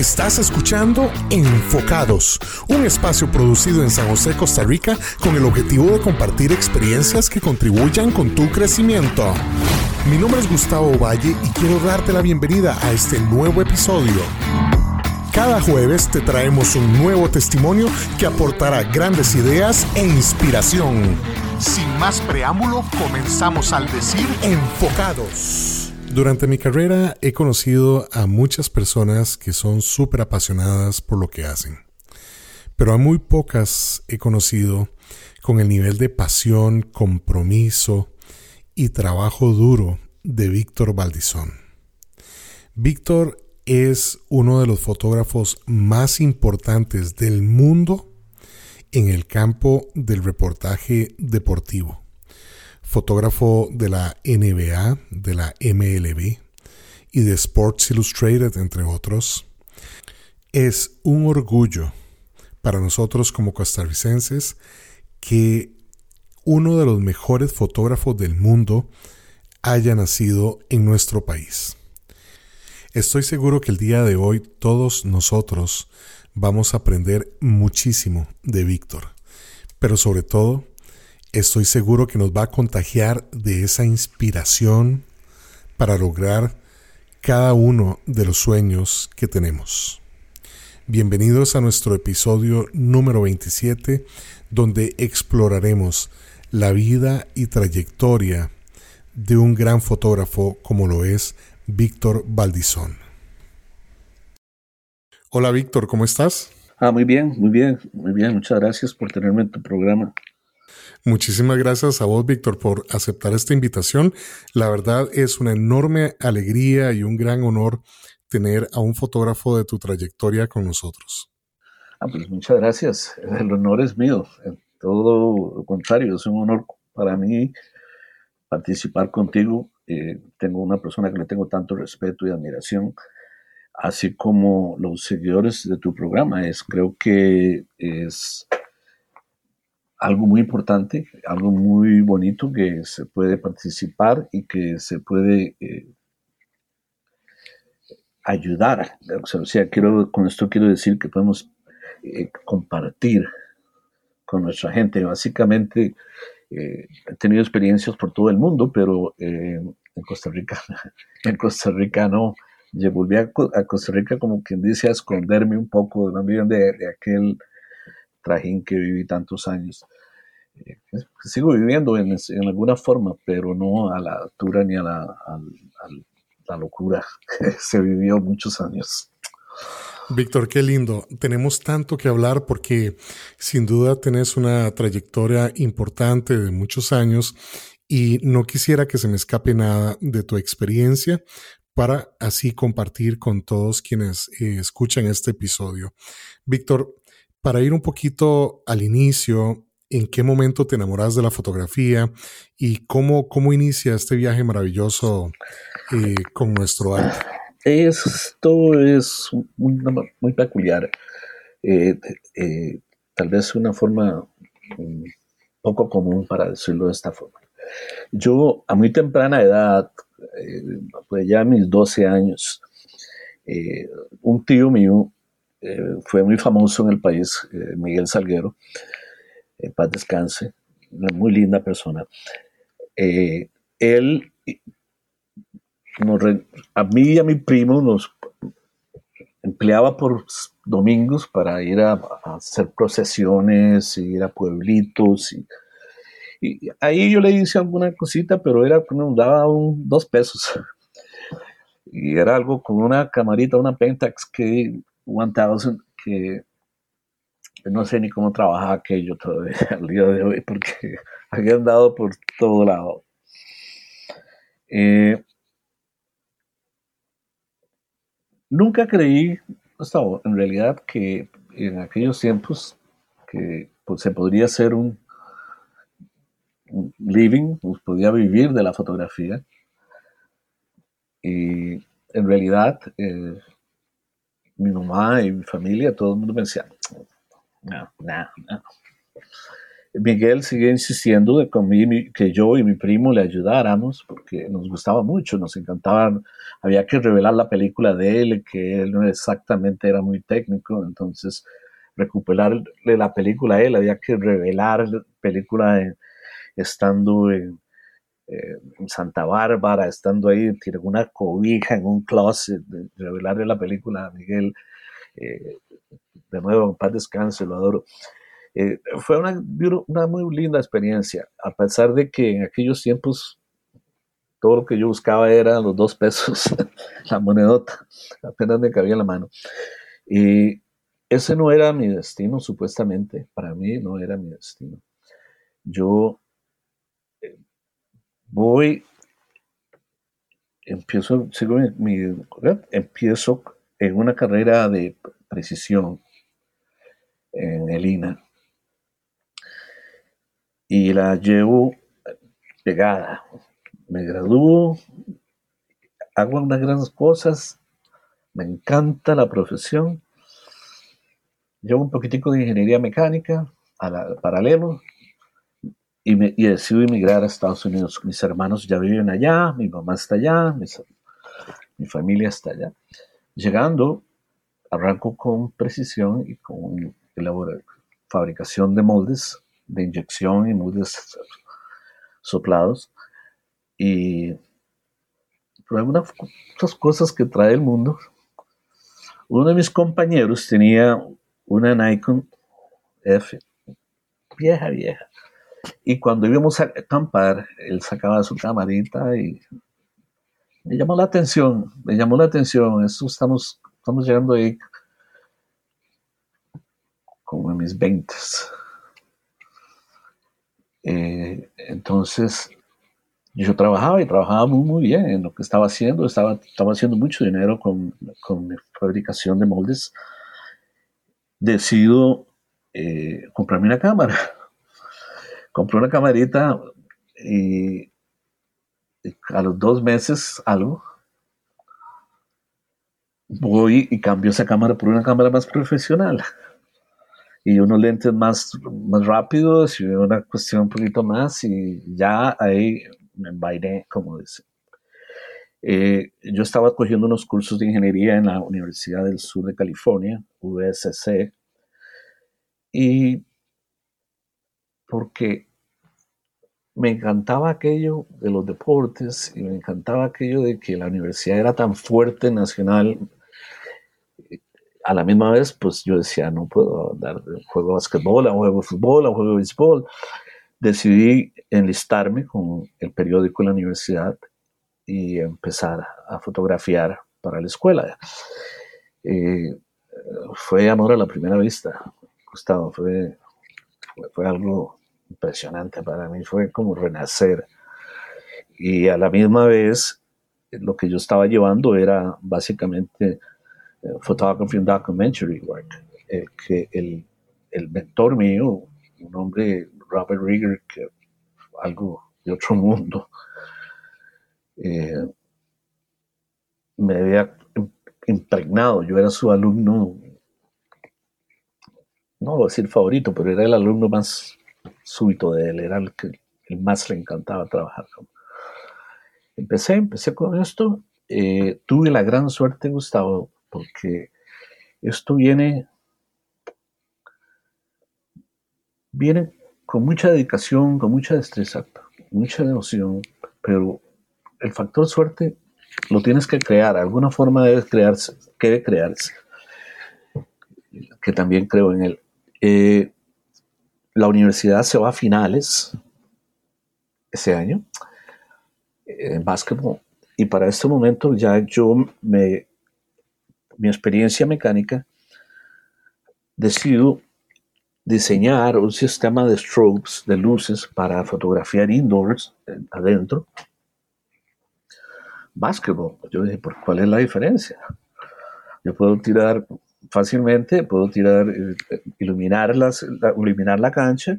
Estás escuchando Enfocados, un espacio producido en San José, Costa Rica, con el objetivo de compartir experiencias que contribuyan con tu crecimiento. Mi nombre es Gustavo Valle y quiero darte la bienvenida a este nuevo episodio. Cada jueves te traemos un nuevo testimonio que aportará grandes ideas e inspiración. Sin más preámbulo, comenzamos al decir Enfocados. Durante mi carrera he conocido a muchas personas que son súper apasionadas por lo que hacen, pero a muy pocas he conocido con el nivel de pasión, compromiso y trabajo duro de Víctor Valdizón. Víctor es uno de los fotógrafos más importantes del mundo en el campo del reportaje deportivo fotógrafo de la NBA, de la MLB y de Sports Illustrated, entre otros. Es un orgullo para nosotros como costarricenses que uno de los mejores fotógrafos del mundo haya nacido en nuestro país. Estoy seguro que el día de hoy todos nosotros vamos a aprender muchísimo de Víctor, pero sobre todo estoy seguro que nos va a contagiar de esa inspiración para lograr cada uno de los sueños que tenemos. Bienvenidos a nuestro episodio número 27, donde exploraremos la vida y trayectoria de un gran fotógrafo como lo es Víctor Valdizón. Hola Víctor, ¿cómo estás? Ah, muy bien, muy bien, muy bien. Muchas gracias por tenerme en tu programa. Muchísimas gracias a vos, Víctor, por aceptar esta invitación. La verdad es una enorme alegría y un gran honor tener a un fotógrafo de tu trayectoria con nosotros. Ah, pues muchas gracias. El honor es mío. Todo lo contrario, es un honor para mí participar contigo. Eh, tengo una persona que le tengo tanto respeto y admiración, así como los seguidores de tu programa. Es, creo que es algo muy importante, algo muy bonito que se puede participar y que se puede eh, ayudar. O sea, quiero, con esto quiero decir que podemos eh, compartir con nuestra gente. Básicamente, eh, he tenido experiencias por todo el mundo, pero en Costa Rica, en Costa Rica no. Yo volví a, Costa Rica como quien dice a esconderme un poco de, de aquel trajín que viví tantos años. Eh, sigo viviendo en, alguna forma, pero no a la altura ni a la, la locura que se vivió muchos años. Víctor, qué lindo. Tenemos tanto que hablar porque sin duda tenés una trayectoria importante de muchos años y no quisiera que se me escape nada de tu experiencia para así compartir con todos quienes eh, escuchan este episodio. Víctor, para ir un poquito al inicio, ¿en qué momento te enamoras de la fotografía y cómo, cómo inicia este viaje maravilloso eh, con nuestro arte? Esto es muy, peculiar. Eh, eh, tal vez una forma mm, poco común para decirlo de esta forma. Yo a muy temprana edad, pues ya a mis 12 años, un tío mío eh, fue muy famoso en el país, eh, Miguel Salguero, en paz descanse, una muy linda persona. Eh, él, a mí y a mi primo nos empleaba por domingos para ir a, hacer procesiones, ir a pueblitos. Y, ahí yo le hice alguna cosita, pero era nos daba dos pesos. Y era algo con una camarita, una Pentax que 1000 que no sé ni cómo trabaja aquello todavía al día de hoy porque había andado por todo lado. Eh, nunca creí, en realidad, que en aquellos tiempos que pues, se podría hacer un, living, pues, podía vivir de la fotografía. Y en realidad, eh, mi mamá y mi familia, todo el mundo me decía, no, no, no. Miguel sigue insistiendo de que yo y mi primo le ayudáramos porque nos gustaba mucho, nos encantaba, había que revelar la película de él, que él no exactamente era muy técnico, entonces recuperarle la película a él, había que revelar la película estando en, Santa Bárbara, estando ahí, tiene una cobija en un closet, revelarle la película a Miguel. Eh, de nuevo, en paz descanse, lo adoro. Eh, fue una, muy linda experiencia, a pesar de que en aquellos tiempos todo lo que yo buscaba era los dos pesos, la monedota, apenas me cabía en la mano. Y ese no era mi destino, supuestamente, para mí no era mi destino. Yo voy, empiezo, sigo mi, empiezo en una carrera de precisión en el INA y la llevo pegada. Me gradúo, hago unas grandes cosas, me encanta la profesión. Llevo un poquitico de ingeniería mecánica paralelo y, me, y decido emigrar a Estados Unidos. Mis hermanos ya viven allá, mi mamá está allá, mi familia está allá. Llegando, arranco con precisión y con fabricación de moldes de inyección y moldes soplados. Y algunas otras cosas que trae el mundo, uno de mis compañeros tenía una Nikon F, vieja, vieja. Y cuando íbamos a acampar, él sacaba su camarita y me llamó la atención, me llamó la atención. Eso estamos, estamos llegando ahí como en mis veintes. Eh, entonces, yo trabajaba y trabajaba muy, muy bien en lo que estaba haciendo. Estaba, estaba haciendo mucho dinero con, con mi fabricación de moldes. Decido eh, comprarme una cámara. Compré una camarita y, a los dos meses, algo, voy y cambio esa cámara por una cámara más profesional y unos lentes más, más rápidos y una cuestión un poquito más y ya ahí me envainé, como dice. Eh, yo estaba cogiendo unos cursos de ingeniería en la Universidad del Sur de California, USC, y porque me encantaba aquello de los deportes y me encantaba aquello de que la universidad era tan fuerte nacional a la misma vez, pues yo decía, no puedo dar juego de basquetbol, a juego de fútbol, a juego de béisbol. Decidí enlistarme con el periódico de la universidad y empezar a fotografiar para la escuela. Eh, fue amor a la primera vista, Gustavo, fue, fue, algo impresionante para mí, fue como renacer. Y a la misma vez, lo que yo estaba llevando era básicamente photography and documentary work, el que el, el mentor mío, un hombre, Robert Rieger, algo de otro mundo, eh, me había impregnado, yo era su alumno, no voy a decir favorito, pero era el alumno más súbito de él, que el más le encantaba trabajar. Empecé, empecé con esto, eh, tuve la gran suerte, Gustavo, porque esto viene, viene con mucha dedicación, con mucha destreza, mucha devoción, pero el factor suerte lo tienes que crear, alguna forma debe crearse, debe crearse, que también creo en él. Eh, la universidad se va a finales ese año en básquetbol y para este momento ya yo me mi experiencia mecánica, decido diseñar un sistema de strobes, de luces, para fotografiar indoors, eh, adentro. Básquetbol. Yo dije, ¿por cuál es la diferencia? Yo puedo tirar fácilmente, puedo tirar, eh, iluminar, las, la, iluminar la cancha,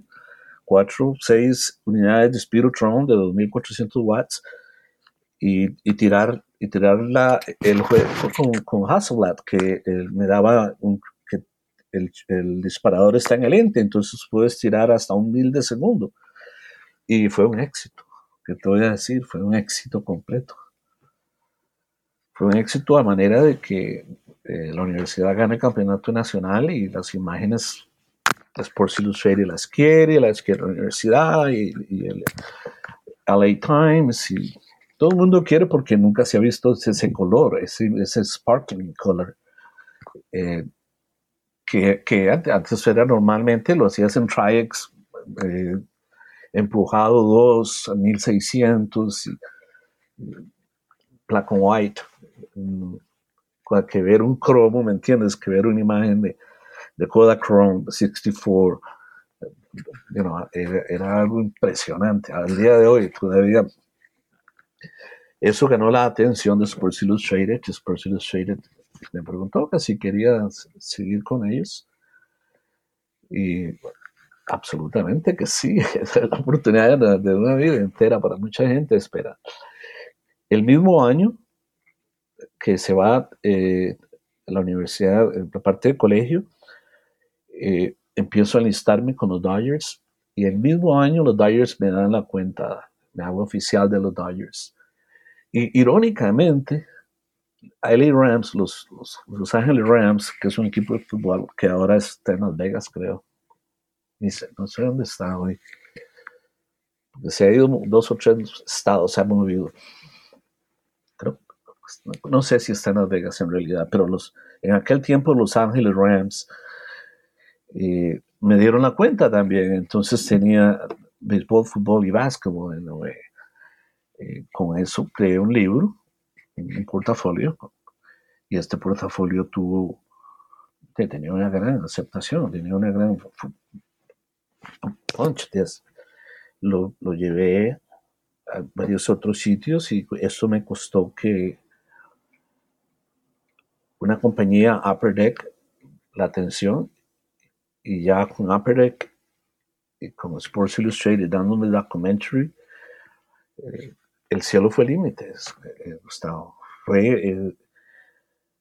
4, 6 unidades de Spirotron de 2400 watts y, tirar y tirar la, el juego con, con Hasselblad, que me daba un, que el, disparador está en el ente, entonces puedes tirar hasta un mil de segundo. Y fue un éxito, que te voy a decir, fue un éxito completo. Fue un éxito a manera de que la universidad gana el campeonato nacional y las imágenes Sports Illustrated las quiere, las quiere la universidad y, el LA Times y todo el mundo quiere porque nunca se ha visto ese, color, ese, sparkling color. Eh, que, antes era normalmente, lo hacías en Tri-X, eh, empujado 2 a 1600, y, black and white, mm, que ver un cromo, ¿me entiendes? Que ver una imagen de, de Kodachrome 64, era, algo impresionante. Al día de hoy todavía eso ganó la atención de Sports Illustrated. Sports Illustrated me preguntó que si quería seguir con ellos. Y absolutamente que sí, es la oportunidad de, una vida entera para mucha gente espera. El mismo año que se va eh, a la universidad, la parte del colegio, eh, empiezo a enlistarme con los Dodgers y el mismo año los Dodgers me dan la cuenta, me hago oficial de los Dodgers. Y irónicamente, LA Rams, los, los, Ángeles Rams, que es un equipo de fútbol que ahora está en Las Vegas, creo. no sé dónde está hoy. se ha ido dos o tres estados, se ha movido. No, sé si está en Las Vegas en realidad, pero los, en aquel tiempo los Ángeles Rams eh, me dieron la cuenta también. Entonces tenía béisbol, fútbol y básquetbol. Eh, con eso creé un libro un portafolio y este portafolio tuvo, tenía una gran aceptación, tenía una gran punch. Lo, lo llevé a varios otros sitios y eso me costó que una compañía Upper Deck la atención y ya con Upper Deck y con Sports Illustrated dándome el documentary eh, el cielo fue límite, eh, Gustavo. Fue eh,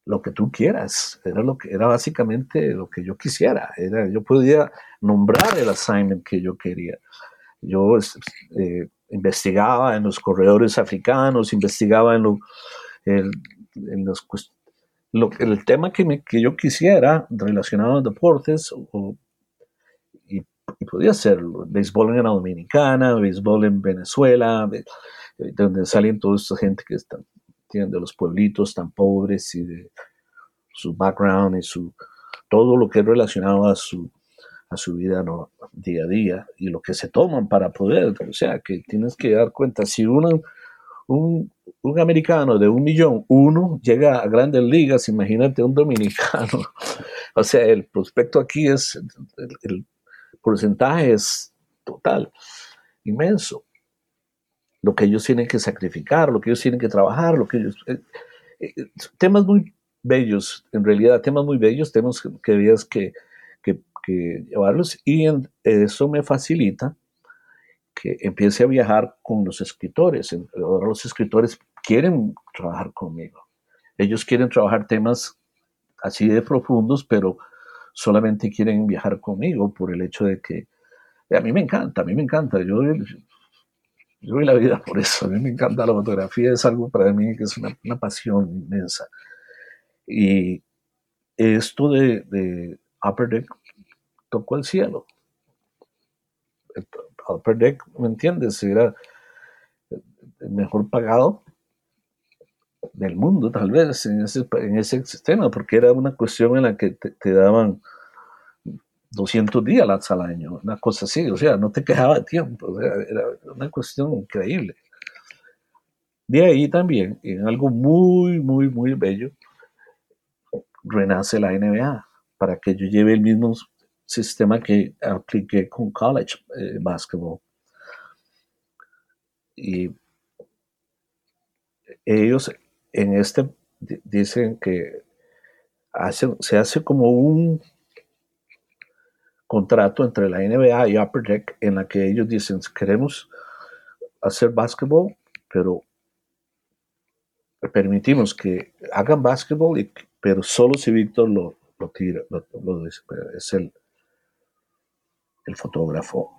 lo que tú quieras. Era, lo que, era básicamente lo que yo quisiera. Era, yo podía nombrar el assignment que yo quería. Yo eh, investigaba en los corredores africanos, investigaba en, lo, en los, lo, el tema que, me, que yo quisiera relacionado a deportes y, podía ser béisbol en la Dominicana, béisbol en Venezuela, donde salen toda esta gente que están, tienen de los pueblitos tan pobres y de su background y su todo lo que es relacionado a su a su vida no, día a día y lo que se toman para poder, o sea, que tienes que dar cuenta, si uno, un, un americano de un millón, uno llega a grandes ligas, imagínate un dominicano, o sea, el prospecto aquí es, el porcentaje es total, inmenso. Lo que ellos tienen que sacrificar, lo que ellos tienen que trabajar, lo que ellos... Eh, eh, temas muy bellos, en realidad, temas muy bellos, temas que debías que, que, llevarlos y eso me facilita que empiece a viajar con los escritores. Ahora los escritores quieren trabajar conmigo. Ellos quieren trabajar temas así de profundos, pero solamente quieren viajar conmigo por el hecho de que a mí me encanta, a mí me encanta. Yo yo doy la vida por eso. A mí me encanta la fotografía, es algo para mí que es una, pasión inmensa. Y esto de, de, Upper Deck tocó el cielo. Upper Deck, ¿me entiendes? Era el mejor pagado del mundo, tal vez, en ese, en ese sistema, porque era una cuestión en la que te daban 200 días al año, una cosa así, o sea, no te quejaba tiempo, era una cuestión increíble. De ahí también, en algo muy, muy, muy bello, renace la NBA, para que yo lleve el mismo sistema que apliqué con college eh, basketball. Y ellos en este dicen que se hace como un contrato entre la NBA y Upper Deck en la que ellos dicen queremos hacer básquetbol, pero permitimos que hagan básquetbol, pero solo si Víctor lo, lo tira, lo, es el, el fotógrafo.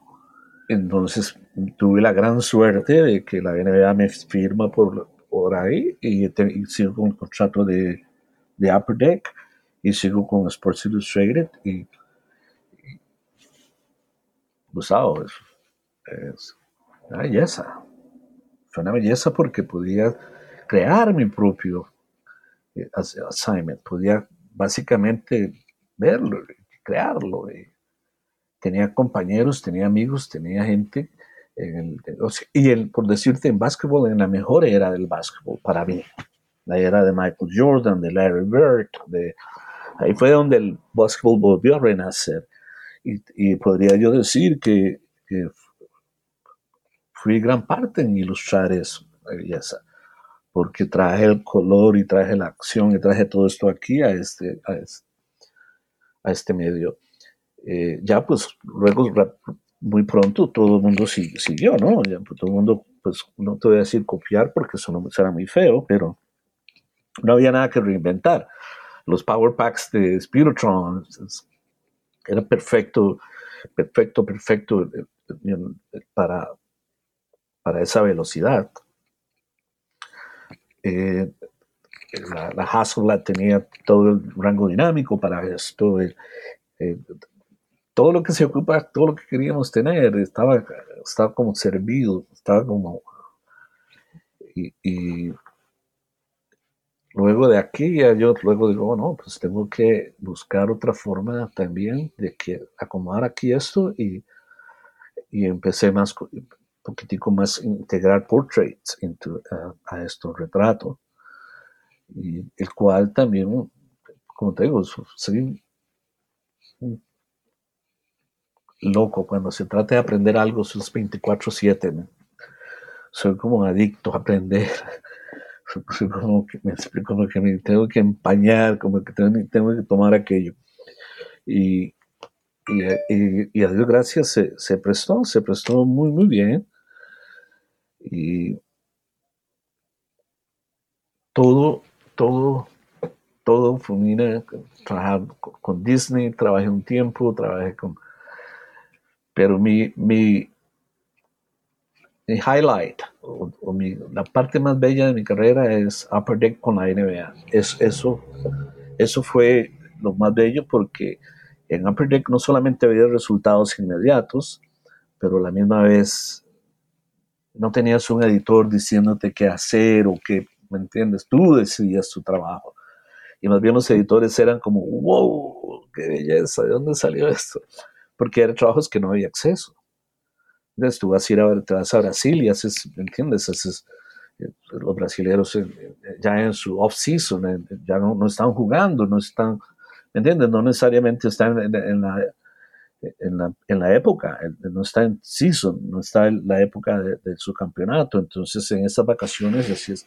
Entonces tuve la gran suerte de que la NBA me firma por, por ahí y, sigo con el contrato de, de Upper Deck y sigo con Sports Illustrated y, pues, es, una belleza. Fue una belleza porque podía crear mi propio eh, assignment, podía básicamente verlo, crearlo. Tenía compañeros, tenía amigos, tenía gente. y el, por decirte, en básquetbol, en la mejor era del básquetbol para mí. La era de Michael Jordan, de Larry Bird, de, ahí fue donde el básquetbol volvió a renacer. Y, podría yo decir que, fui gran parte en ilustrar eso, belleza porque traje el color y traje la acción y traje todo esto aquí a este, a este, medio. Eh, ya pues luego muy pronto todo el mundo siguió, ¿no? Pues, todo el mundo, pues no te voy a decir copiar porque eso no será muy feo, pero no había nada que reinventar. Los Power Packs de Spirotron era perfecto, perfecto, perfecto eh, eh, para, para esa velocidad. La, la tenía todo el rango dinámico para esto. Todo lo que se ocupa, todo lo que queríamos tener, estaba, estaba como servido, estaba como... Y, luego de aquí ya yo luego digo, oh, no, pues tengo que buscar otra forma también de que acomodar aquí esto y, y empecé más poquitico más integrar portraits into, a estos retratos, y el cual también, como te digo, soy loco cuando se trata de aprender algo, son 24/7, soy como adicto a aprender, me explico como que me tengo que empañar, como que tengo, tengo que tomar aquello. Y, y, a Dios gracias se, se, prestó, se prestó muy, muy bien. Y todo, todo, todo fulmina. Trabajar con Disney, trabajé un tiempo, trabajé con... Pero mi, mi, mi highlight, o, la parte más bella de mi carrera es Upper Deck con la NBA. Es, eso, eso fue lo más bello porque en Upper Deck no solamente había resultados inmediatos, pero a la misma vez no tenías un editor diciéndote qué hacer o qué, ¿me entiendes? Tú decidías tu trabajo. Y más bien los editores eran como, wow, qué belleza, ¿de dónde salió esto? Porque eran trabajos que no había acceso. Entonces tú vas a ir a, Brasil y haces, ¿me entiendes? Haces, eh, los brasileños eh, ya en su off-season, ya no, están jugando, no están, ¿me entiendes? No necesariamente están en la en la, en la época, no está en season, no está en la época de, su campeonato. Entonces, en estas vacaciones, así es,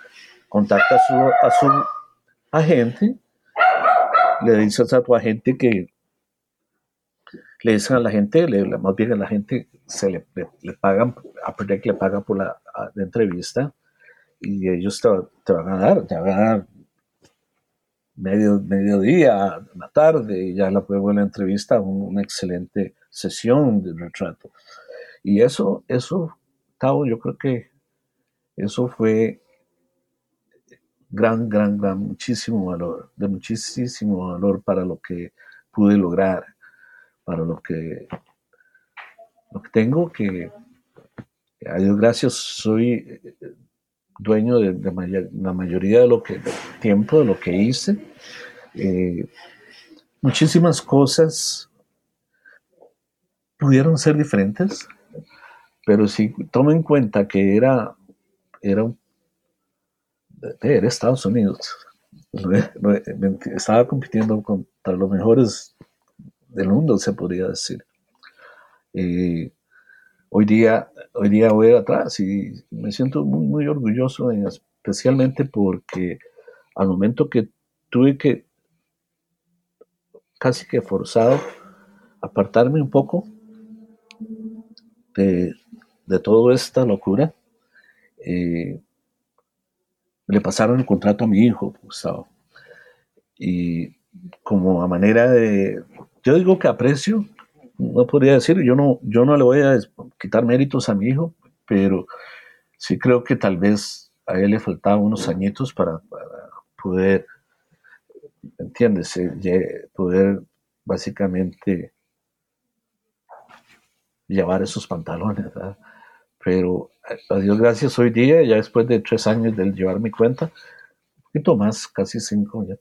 contacta a su, a su agente, le dice a tu agente que le dicen a la gente, le, más bien a la gente se le, pagan, a que le pagan por la, entrevista y ellos te, van a dar, te van a dar medio, mediodía, la tarde, y ya la puedo en la entrevista, una excelente sesión de retrato. Y eso, eso, Tao, yo creo que eso fue gran, gran, gran, muchísimo valor, de muchísimo valor para lo que pude lograr, para lo que, lo que tengo que, a Dios gracias, soy dueño de, la mayoría de lo que tiempo de lo que hice. Eh, muchísimas cosas pudieron ser diferentes, pero si tomo en cuenta que era, era, era Estados Unidos, estaba compitiendo contra los mejores del mundo, se podría decir. Hoy día, hoy día voy atrás y me siento muy, muy orgulloso, especialmente porque al momento que tuve que, casi que forzado, apartarme un poco de, toda esta locura, eh, le pasaron el contrato a mi hijo, Gustavo. Y, como a manera de, yo digo que aprecio, no podría decir, yo no, yo no le voy a quitar méritos a mi hijo, pero sí creo que tal vez a él le faltaban unos añitos para, poder, ¿entiendes? Eh, poder básicamente llevar esos pantalones, ¿verdad? Pero a Dios gracias, hoy día, ya después de tres años de llevar mi cuenta, un poquito más, casi cinco ya,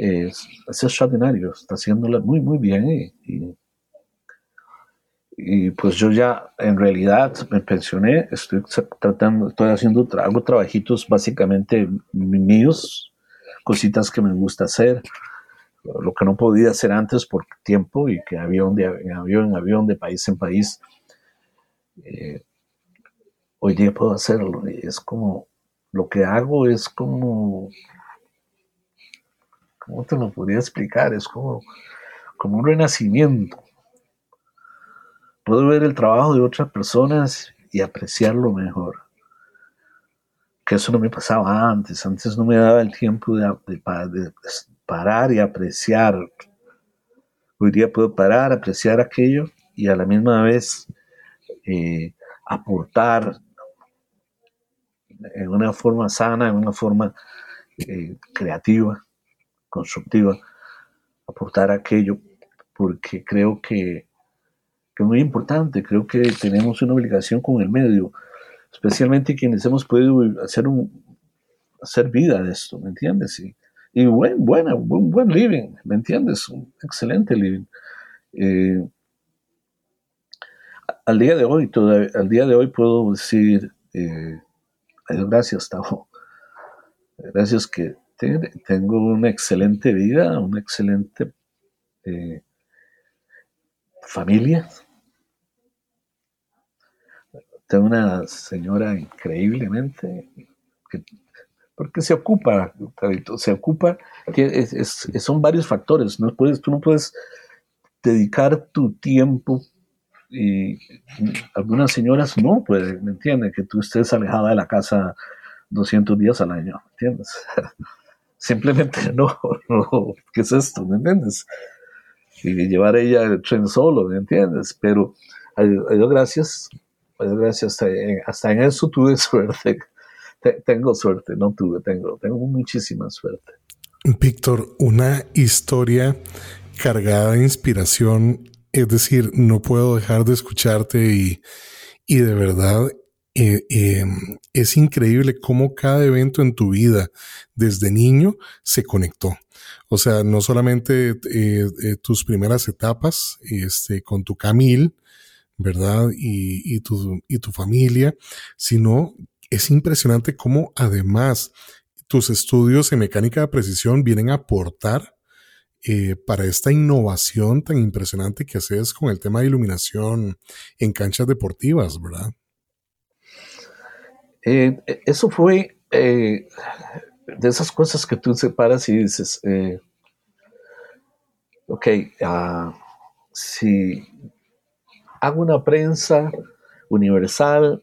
es, extraordinario, está haciéndola muy, muy bien y, y, pues yo ya en realidad me pensioné, estoy tratando, estoy haciendo, hago trabajitos básicamente míos, cositas que me gusta hacer, lo que no podía hacer antes por tiempo y que avión de en avión en avión, de país en país. Eh, hoy día puedo hacerlo es como, lo que hago es como, ¿cómo te lo podría explicar? Es como, como un renacimiento. Puedo ver el trabajo de otras personas y apreciarlo mejor. Que eso no me pasaba antes. Antes no me daba el tiempo de, parar y apreciar. Hoy día puedo parar, apreciar aquello y a la misma vez eh, aportar en una forma sana, en una forma eh, creativa, constructiva, aportar aquello, porque creo que, que, es muy importante, creo que tenemos una obligación con el medio, especialmente quienes hemos podido hacer, un, hacer vida de esto, ¿me entiendes? Y, y buen, buena, buen, buen living, ¿me entiendes? Excelente living. Eh, al día de hoy, al día de hoy puedo decir, eh, gracias, Tavo. Gracias que tengo una excelente vida, una excelente eh, familia. Tengo una señora increíblemente que porque se ocupa, se ocupa, que son varios factores, no puedes, tú no puedes dedicar tu tiempo y algunas señoras no pueden, ¿me entiendes? Que tú estés alejada de la casa 200 días al año, ¿me entiendes? Simplemente no, ¿qué es esto? ¿Me entiendes? Y llevar ella el tren solo, ¿me entiendes? Pero, adiós, gracias, gracias, hasta hasta en eso tuve suerte tengo suerte, no tuve, tengo, tengo muchísima suerte. Víctor, una historia cargada de inspiración, es decir, no puedo dejar de escucharte y, y de verdad eh, eh, es increíble cómo cada evento en tu vida desde niño se conectó. O sea, no solamente eh, tus primeras etapas este, con tu Camil, ¿verdad? Y, tu, y tu familia, sino es impresionante cómo además tus estudios en mecánica de precisión vienen a aportar para esta innovación tan impresionante que haces con el tema de iluminación en canchas deportivas, ¿verdad? Eh, eso fue eh, de esas cosas que tú separas y dices, ok, ah, si hago una prensa universal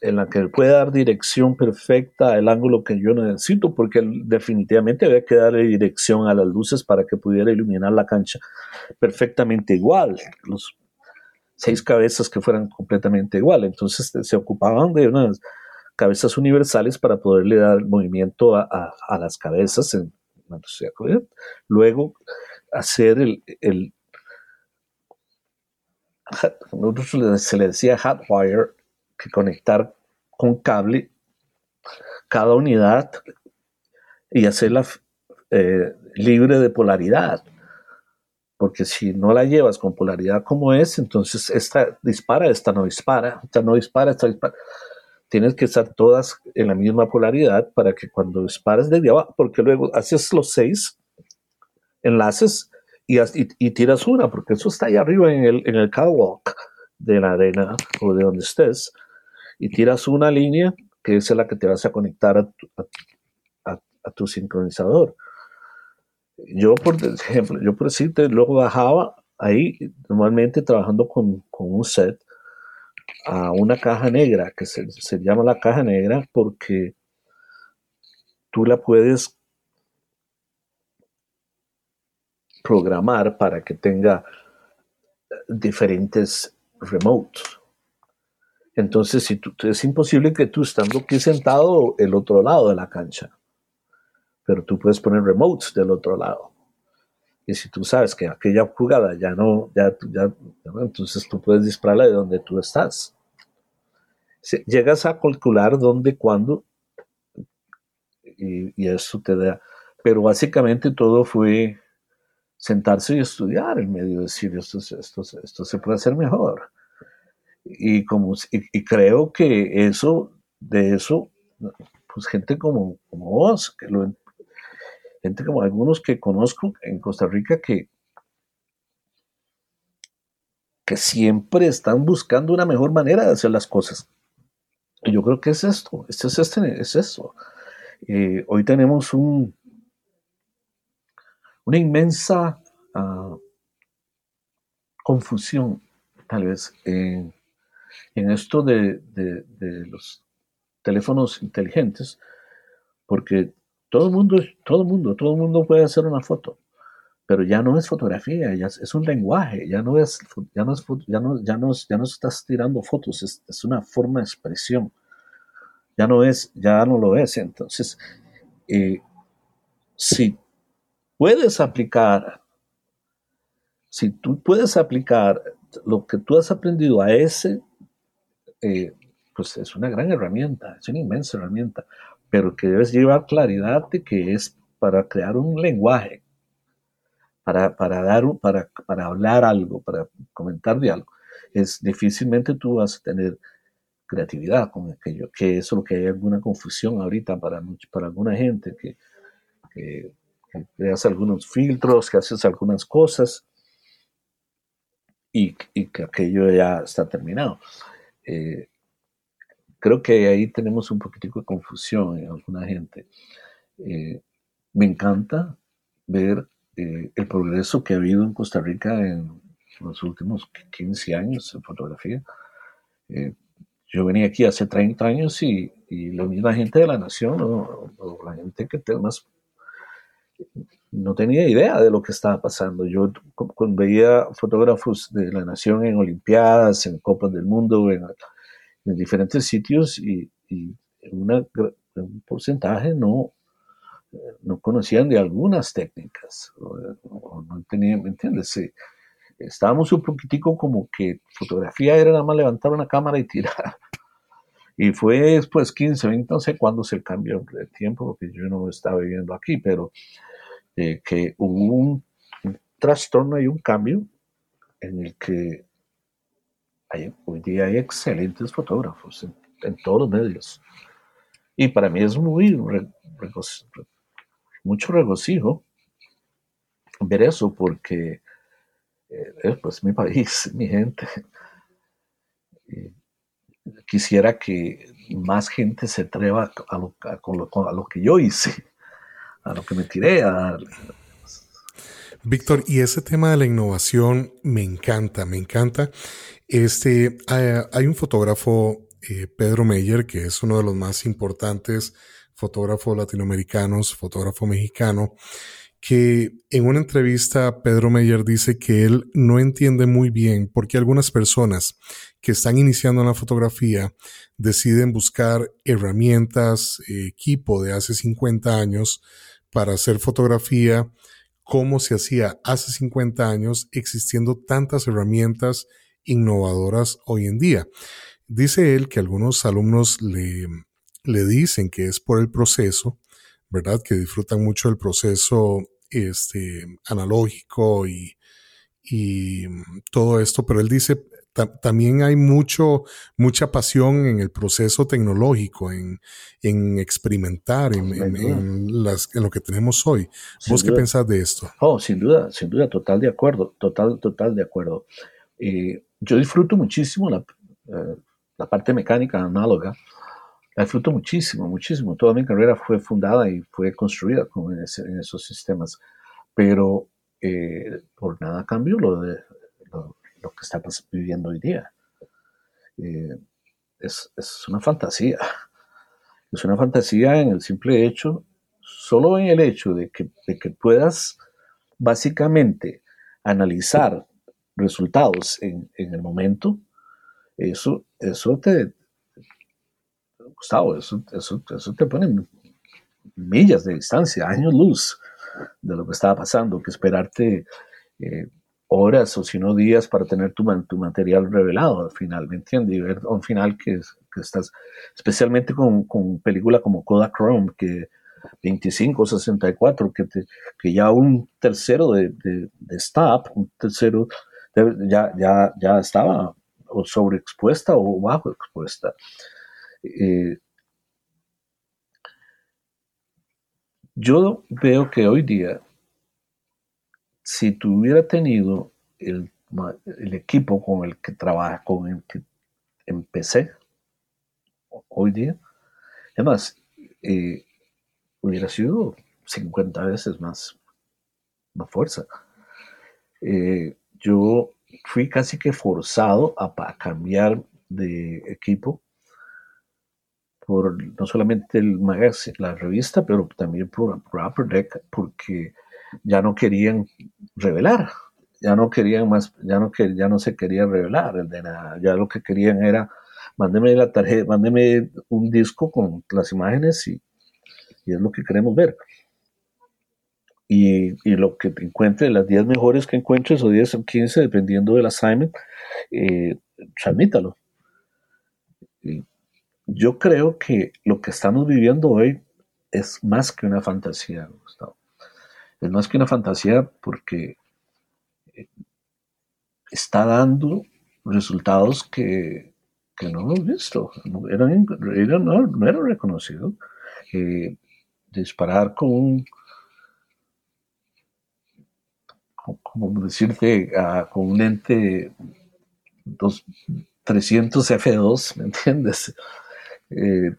en la que puede dar dirección perfecta al ángulo que yo necesito, porque definitivamente había que darle dirección a las luces para que pudiera iluminar la cancha perfectamente igual, los seis cabezas que fueran completamente igual. Entonces se ocupaban de unas cabezas universales para poderle dar movimiento a, las cabezas. En, Luego hacer el, el se le decía hot wire que conectar con cable cada unidad y hacerla eh, libre de polaridad. Porque si no la llevas con polaridad como es, entonces esta dispara, esta no dispara, esta no dispara, esta dispara. Tienes que estar todas en la misma polaridad para que cuando dispares desde abajo, porque luego haces los seis enlaces y, y, tiras una, porque eso está ahí arriba en el, en el catwalk de la arena o de donde estés y tiras una línea que es la que te vas a conectar a tu, sincronizador. Yo, por ejemplo, yo por decirte, luego bajaba ahí, normalmente trabajando con, un set, a una caja negra, que se, se, llama la caja negra porque tú la puedes programar para que tenga diferentes remotes. Entonces, si es imposible que tú estando aquí sentado el otro lado de la cancha, pero tú puedes poner remotes del otro lado. Y si tú sabes que aquella jugada ya no, ya, ya, entonces tú puedes dispararla de donde tú estás. llegas a calcular dónde, cuándo, y, y, eso te da. Pero básicamente todo fue sentarse y estudiar en medio, de decir, esto, esto, esto se puede hacer mejor. Y, como, y, creo que eso, de eso, pues gente como, como vos, que lo, gente como algunos que conozco en Costa Rica que, que siempre están buscando una mejor manera de hacer las cosas. Y yo creo que es esto, es, este, es eso. Eh, hoy tenemos un, una inmensa ah, confusión, tal vez, en, esto de, de, los teléfonos inteligentes, porque todo el mundo, todo el mundo, todo el mundo puede hacer una foto, pero ya no es fotografía, es, un lenguaje, ya no es, ya no ya no, ya no, ya no estás tirando fotos, es, una forma de expresión. Ya no es, ya no lo es. Entonces, eh, si puedes aplicar, si tú puedes aplicar lo que tú has aprendido a ese, eh, pues es una gran herramienta, es una inmensa herramienta pero que debes llevar claridad de que es para crear un lenguaje, para, para, dar, para, para hablar algo, para comentar de algo. Es difícilmente tú vas a tener creatividad con aquello, que eso es lo que hay alguna confusión ahorita para, para alguna gente, que, que, hace algunos filtros, que haces algunas cosas y, y, que aquello ya está terminado. Eh, creo que ahí tenemos un poquitico de confusión en alguna gente. Eh, me encanta ver eh, el progreso que ha habido en Costa Rica en los últimos 15 años en fotografía. Eh, yo venía aquí hace 30 años y, la misma gente de la nación, o, la gente que más no tenía idea de lo que estaba pasando. Yo cuando veía fotógrafos de la nación en Olimpiadas, en Copas del Mundo, en en diferentes sitios y, un porcentaje no, no conocían de algunas técnicas, no tenían, ¿me entiendes? estábamos un poquitico como que fotografía era nada más levantar una cámara y tirar. Y fue después 15, 20, no sé cuándo se cambió el tiempo, porque yo no estaba viviendo aquí, pero eh, que hubo un, un, trastorno y un cambio en el que hoy día hay excelentes fotógrafos en, todos los medios. Y para mí es muy mucho regocijo ver eso porque eh, es pues mi país, mi gente. quisiera que más gente se atreva a lo, a lo que yo hice, a lo que me tiré a. Víctor, y ese tema de la innovación me encanta, me encanta. Este, hay, un fotógrafo, eh, Pedro Meyer, que es uno de los más importantes fotógrafos latinoamericanos, fotógrafo mexicano, que en una entrevista Pedro Meyer dice que él no entiende muy bien por qué algunas personas que están iniciando en la fotografía deciden buscar herramientas, equipo de hace 50 años para hacer fotografía como se hacía hace 50 años existiendo tantas herramientas innovadoras hoy en día. Dice él que algunos alumnos le, le dicen que es por el proceso, ¿verdad? Que disfrutan mucho el proceso este, analógico y, y todo esto, pero él dice, también hay mucho, mucha pasión en el proceso tecnológico, en, en experimentar en, en, las, en, lo que tenemos hoy. ¿Vos qué pensás de esto? Oh, sin duda, sin duda, total de acuerdo, total, total de acuerdo. Eh, yo disfruto muchísimo la, eh, la, parte mecánica análoga, la disfruto muchísimo, muchísimo. Toda mi carrera fue fundada y fue construida con en, esos sistemas, pero eh, por nada cambio lo, de, lo, que está viviendo hoy día. Eh, es, es una fantasía. Es una fantasía en el simple hecho, solo en el hecho de que, de que puedas básicamente analizar resultados en, el momento, eso, eso te, Gustavo, eso, eso, eso te pone millas de distancia, años luz de lo que estaba pasando, que esperarte eh, horas o si no días para tener tu, tu material revelado al final, ¿me entiendes? Un final que, que estás, especialmente con, con película como Kodachrome, que 25, 64, que, que ya un tercero de, de, stop, un tercero ya, ya, ya estaba o sobreexpuesta o bajo expuesta. Eh, yo veo que hoy día si tuviera tenido el, equipo con el que trabaja, con el que empecé hoy día, además, eh, hubiera sido 50 veces más, más fuerza. Eh, yo fui casi que forzado a, cambiar de equipo por no solamente el magazine, la revista, pero también por, por Upper Deck, porque ya no querían revelar, ya no querían más, ya no, ya no se quería revelar el de nada, ya lo que querían era, mándeme la tarjeta, mándeme un disco con las imágenes y, es lo que queremos ver. Y, lo que encuentre, las 10 mejores que encuentres o 10 o 15, dependiendo del assignment, eh, transmítalo. yo creo que lo que estamos viviendo hoy es más que una fantasía, Gustavo es más que una fantasía porque eh, está dando resultados que, no hemos visto, no eran, no, era reconocido. Eh, disparar con un, como decirte, con un lente 300 F2, ¿me entiendes? Eh,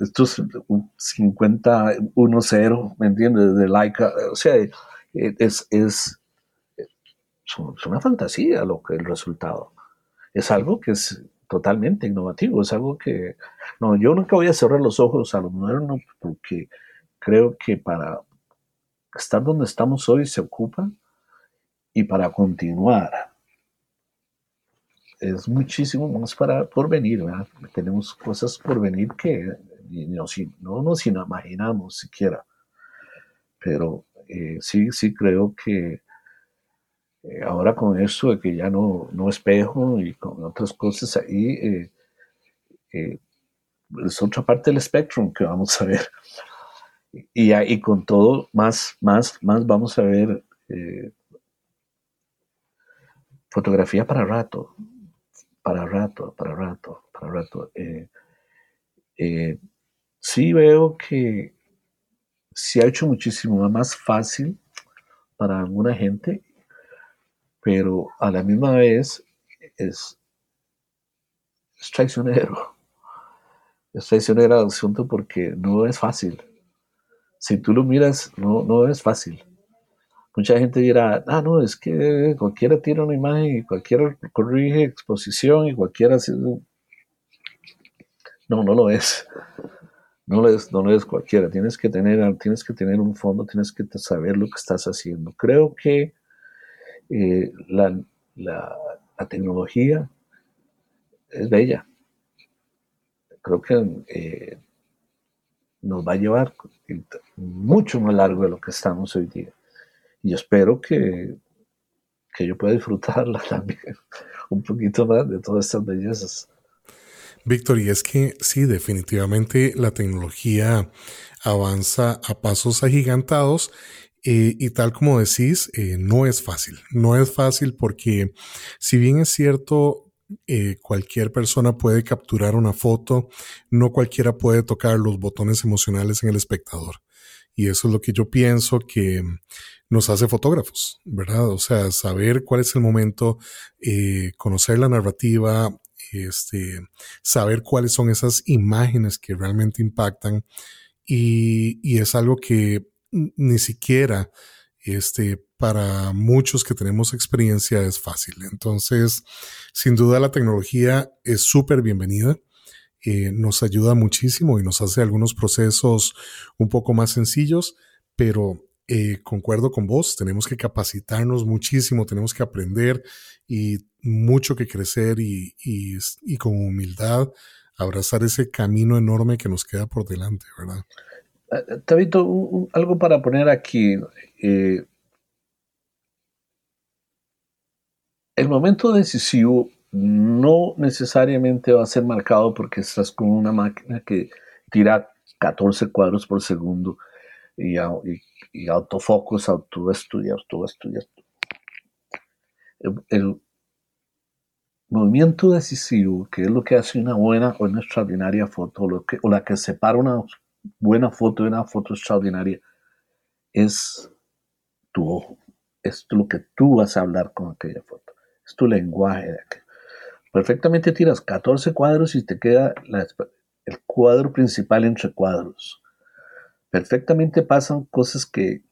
estos 51-0, ¿me entiendes? De Laika, o sea, eh, es, es, una fantasía lo que el resultado. Es algo que es totalmente innovativo, es algo que, no, yo nunca voy a cerrar los ojos a lo moderno porque creo que para estar donde estamos hoy se ocupa y para continuar es muchísimo más para por venir, Tenemos cosas por venir que no, no nos imaginamos siquiera. Pero eh, sí, sí creo que eh, ahora con eso de que ya no, no espejo y con otras cosas ahí, eh, es otra parte del espectro que vamos a ver. Y, y con todo, más, más, más vamos a ver fotografía para rato, para rato, para rato, para rato. Eh, eh, sí veo que se ha hecho muchísimo más fácil para alguna gente, pero a la misma vez es, traicionero. Es traicionero el asunto porque no es fácil. Si tú lo miras, no, no es fácil mucha gente dirá, ah, no, es que cualquiera tira una imagen y cualquiera corrige exposición y cualquiera. No, no lo es. No lo es, no lo es cualquiera. Tienes que, tener, tienes que tener un fondo, tienes que saber lo que estás haciendo. Creo que eh, la, tecnología es bella. Creo que eh, nos va a llevar mucho más largo de lo que estamos hoy día y espero que, que yo pueda disfrutarla también un poquito más de todas estas bellezas. Víctor, y es que sí, definitivamente la tecnología avanza a pasos agigantados eh, y tal como decís, eh, no es fácil. No es fácil porque si bien es cierto, eh, cualquier persona puede capturar una foto, no cualquiera puede tocar los botones emocionales en el espectador. Y eso es lo que yo pienso que nos hace fotógrafos, ¿verdad? O sea, saber cuál es el momento, eh, conocer la narrativa, este, saber cuáles son esas imágenes que realmente impactan y, y es algo que ni siquiera este, para muchos que tenemos experiencia es fácil. Entonces, sin duda la tecnología es súper bienvenida. Eh, nos ayuda muchísimo y nos hace algunos procesos un poco más sencillos, pero eh, concuerdo con vos, tenemos que capacitarnos muchísimo, tenemos que aprender y mucho que crecer y, y, con humildad abrazar ese camino enorme que nos queda por delante, ¿verdad? Eh, Tabito, algo para poner aquí. Eh, el momento decisivo no necesariamente va a ser marcado porque estás con una máquina que tira 14 cuadros por segundo y, autofocus, auto estudiar, todo estudiar. El, movimiento decisivo, que es lo que hace una buena o una extraordinaria foto, lo que, o la que separa una buena foto de una foto extraordinaria, es tu ojo. Es lo que tú vas a hablar con aquella foto. Es tu lenguaje. Perfectamente tiras 14 cuadros y te queda el cuadro principal entre cuadros. Perfectamente pasan cosas que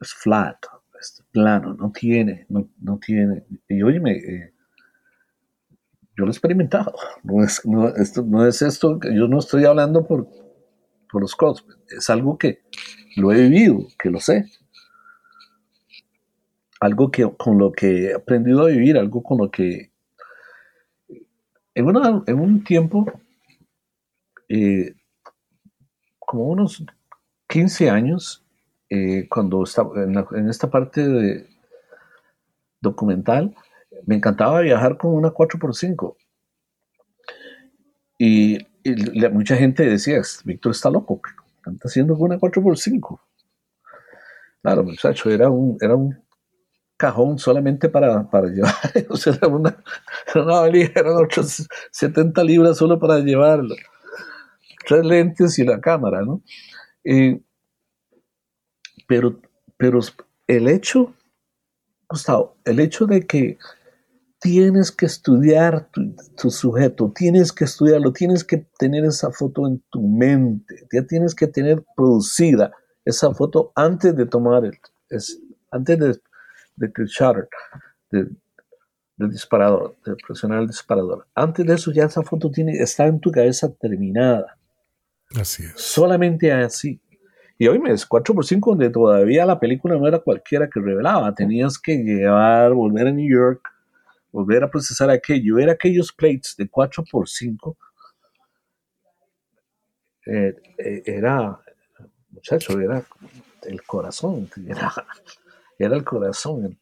es flat, es plano, no tiene, no, no tiene. Y oye, eh, yo lo he experimentado. No es, no, esto, no es esto, yo no estoy hablando por, por los codos, es algo que lo he vivido, que lo sé. Algo que, con lo que he aprendido a vivir, algo con lo que en, en un tiempo, eh, como unos 15 años, eh, cuando estaba en, en, esta parte de documental, me encantaba viajar con una 4x5. Y, mucha gente decía, Víctor está loco, está haciendo con una 4x5. Claro, muchacho, era un, era un cajón solamente para, para llevar, o sea, era una, era una eran 70 libras solo para llevar tres lentes y la cámara, ¿no? Pero, pero el hecho, Gustavo, el hecho de que tienes que estudiar tu, sujeto, tienes que estudiarlo, tienes que tener esa foto en tu mente, ya tienes que tener producida esa foto antes de tomar el, es, antes de, de que el shutter, del disparador, de presionar el disparador. Antes de eso ya esa foto tiene, está en tu cabeza terminada. Así es. Solamente así. Y hoy me es 4x5 donde todavía la película no era cualquiera que revelaba. Tenías que llevar, volver a New York, volver a procesar aquello, ver aquellos plates de 4x5, eh, eh, era, muchacho, era el corazón, era, era el corazón,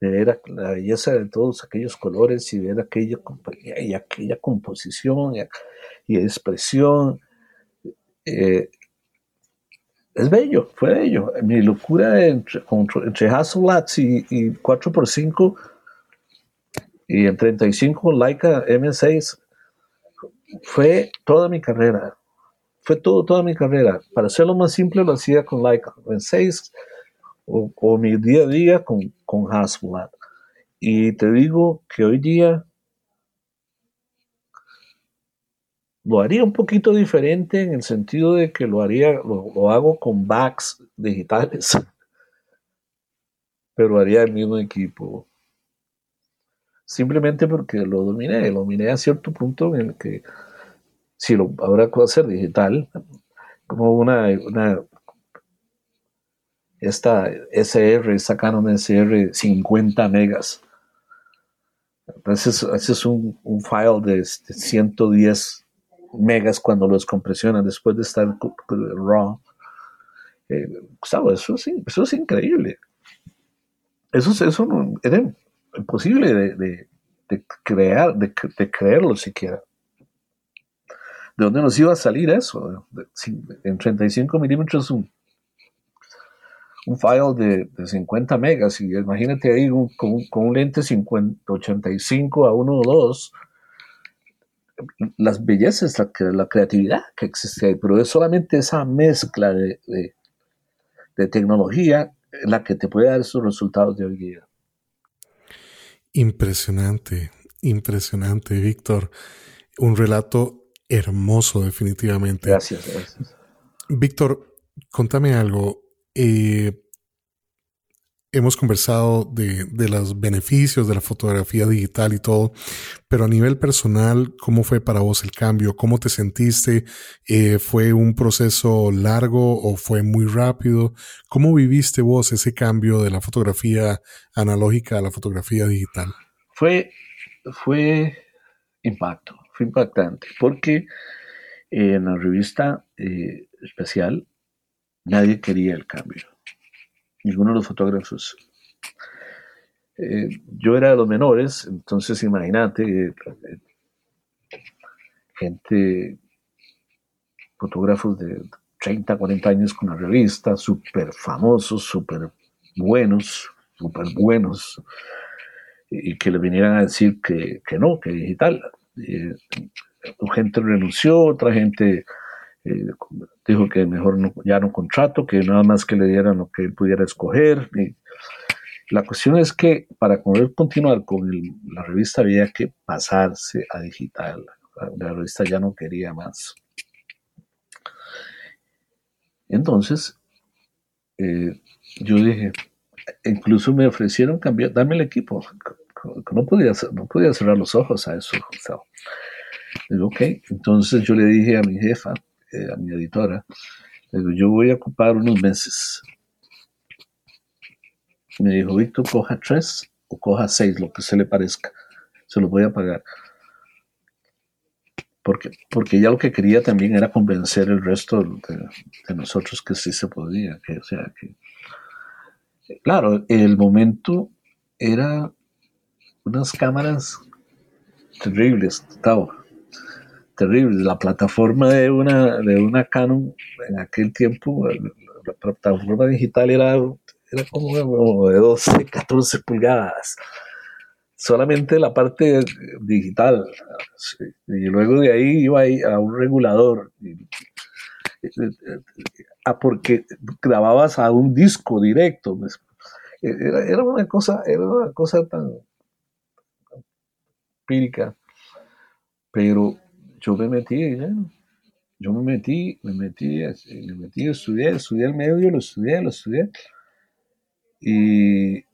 era la belleza de todos aquellos colores y ver aquella, y aquella composición y, expresión. Eh, es bello, fue bello. Mi locura entre, entre Hasselblad y, y 4x5 y en 35 Leica M6 fue toda mi carrera. Fue todo, toda mi carrera. Para hacerlo más simple lo hacía con Leica M6 o, o mi día día con, con. Y te digo que hoy día lo haría un poquito diferente en el sentido de que lo haría, lo, lo hago con backs digitales, pero haría el mismo equipo simplemente porque lo dominé, lo dominé a cierto punto en el que si lo ahora puedo hacer digital, como una, una esta SR, esta Canon SR 50 megas. Entonces, ese es un, un file de, 110 megas cuando lo descompresionan después de estar RAW. Eh, eso, eso es increíble. Eso, eso era imposible de, crear, de, creerlo siquiera. ¿De dónde nos iba a salir eso? En 35 milímetros un file de, 50 megas y imagínate ahí con, un lente 50, 85 a 1.2 las bellezas, la, la, creatividad que existe ahí, pero es solamente esa mezcla de, de, tecnología la que te puede dar esos resultados de hoy día. Impresionante, impresionante, Víctor. Un relato hermoso, definitivamente. Gracias, gracias. Víctor, contame algo. Eh, hemos conversado de, de, los beneficios de la fotografía digital y todo, pero a nivel personal, ¿cómo fue para vos el cambio? ¿Cómo te sentiste? Eh, ¿Fue un proceso largo o fue muy rápido? ¿Cómo viviste vos ese cambio de la fotografía analógica a la fotografía digital? Fue, fue impacto, fue impactante, porque en la revista eh, especial nadie quería el cambio ninguno de los fotógrafos. Eh, yo era de los menores, entonces imagínate, eh, gente, fotógrafos de 30, 40 años con la revista, súper famosos, súper buenos, súper buenos, y que le vinieran a decir que, no, que digital. Eh, gente renunció, otra gente eh, dijo que mejor ya no contrato, que nada más que le dieran lo que él pudiera escoger. la cuestión es que para poder continuar con la revista había que pasarse a digital. La, revista ya no quería más. Entonces, eh, yo dije, incluso me ofrecieron cambiar, dame el equipo. No podía, no podía cerrar los ojos a eso. ok, entonces yo le dije a mi jefa, eh, a mi editora, yo voy a ocupar unos meses. Me dijo, Víctor, coja tres o coja seis, lo que se le parezca. Se los voy a pagar. Porque, porque ella lo que quería también era convencer el resto de, nosotros que sí se podía. Que, o sea, que, claro, el momento era unas cámaras terribles, estaba terrible. La plataforma de una, de una Canon en aquel tiempo, la, plataforma digital era, era como de 12, 14 pulgadas. Solamente la parte digital. Y luego de ahí iba a un regulador. Ah, porque grababas a un disco directo. Era, era, una cosa, era una cosa tan empírica. Pero yo me metí, yo me metí, me metí, me metí, estudié, estudié el medio, lo estudié, lo estudié. Y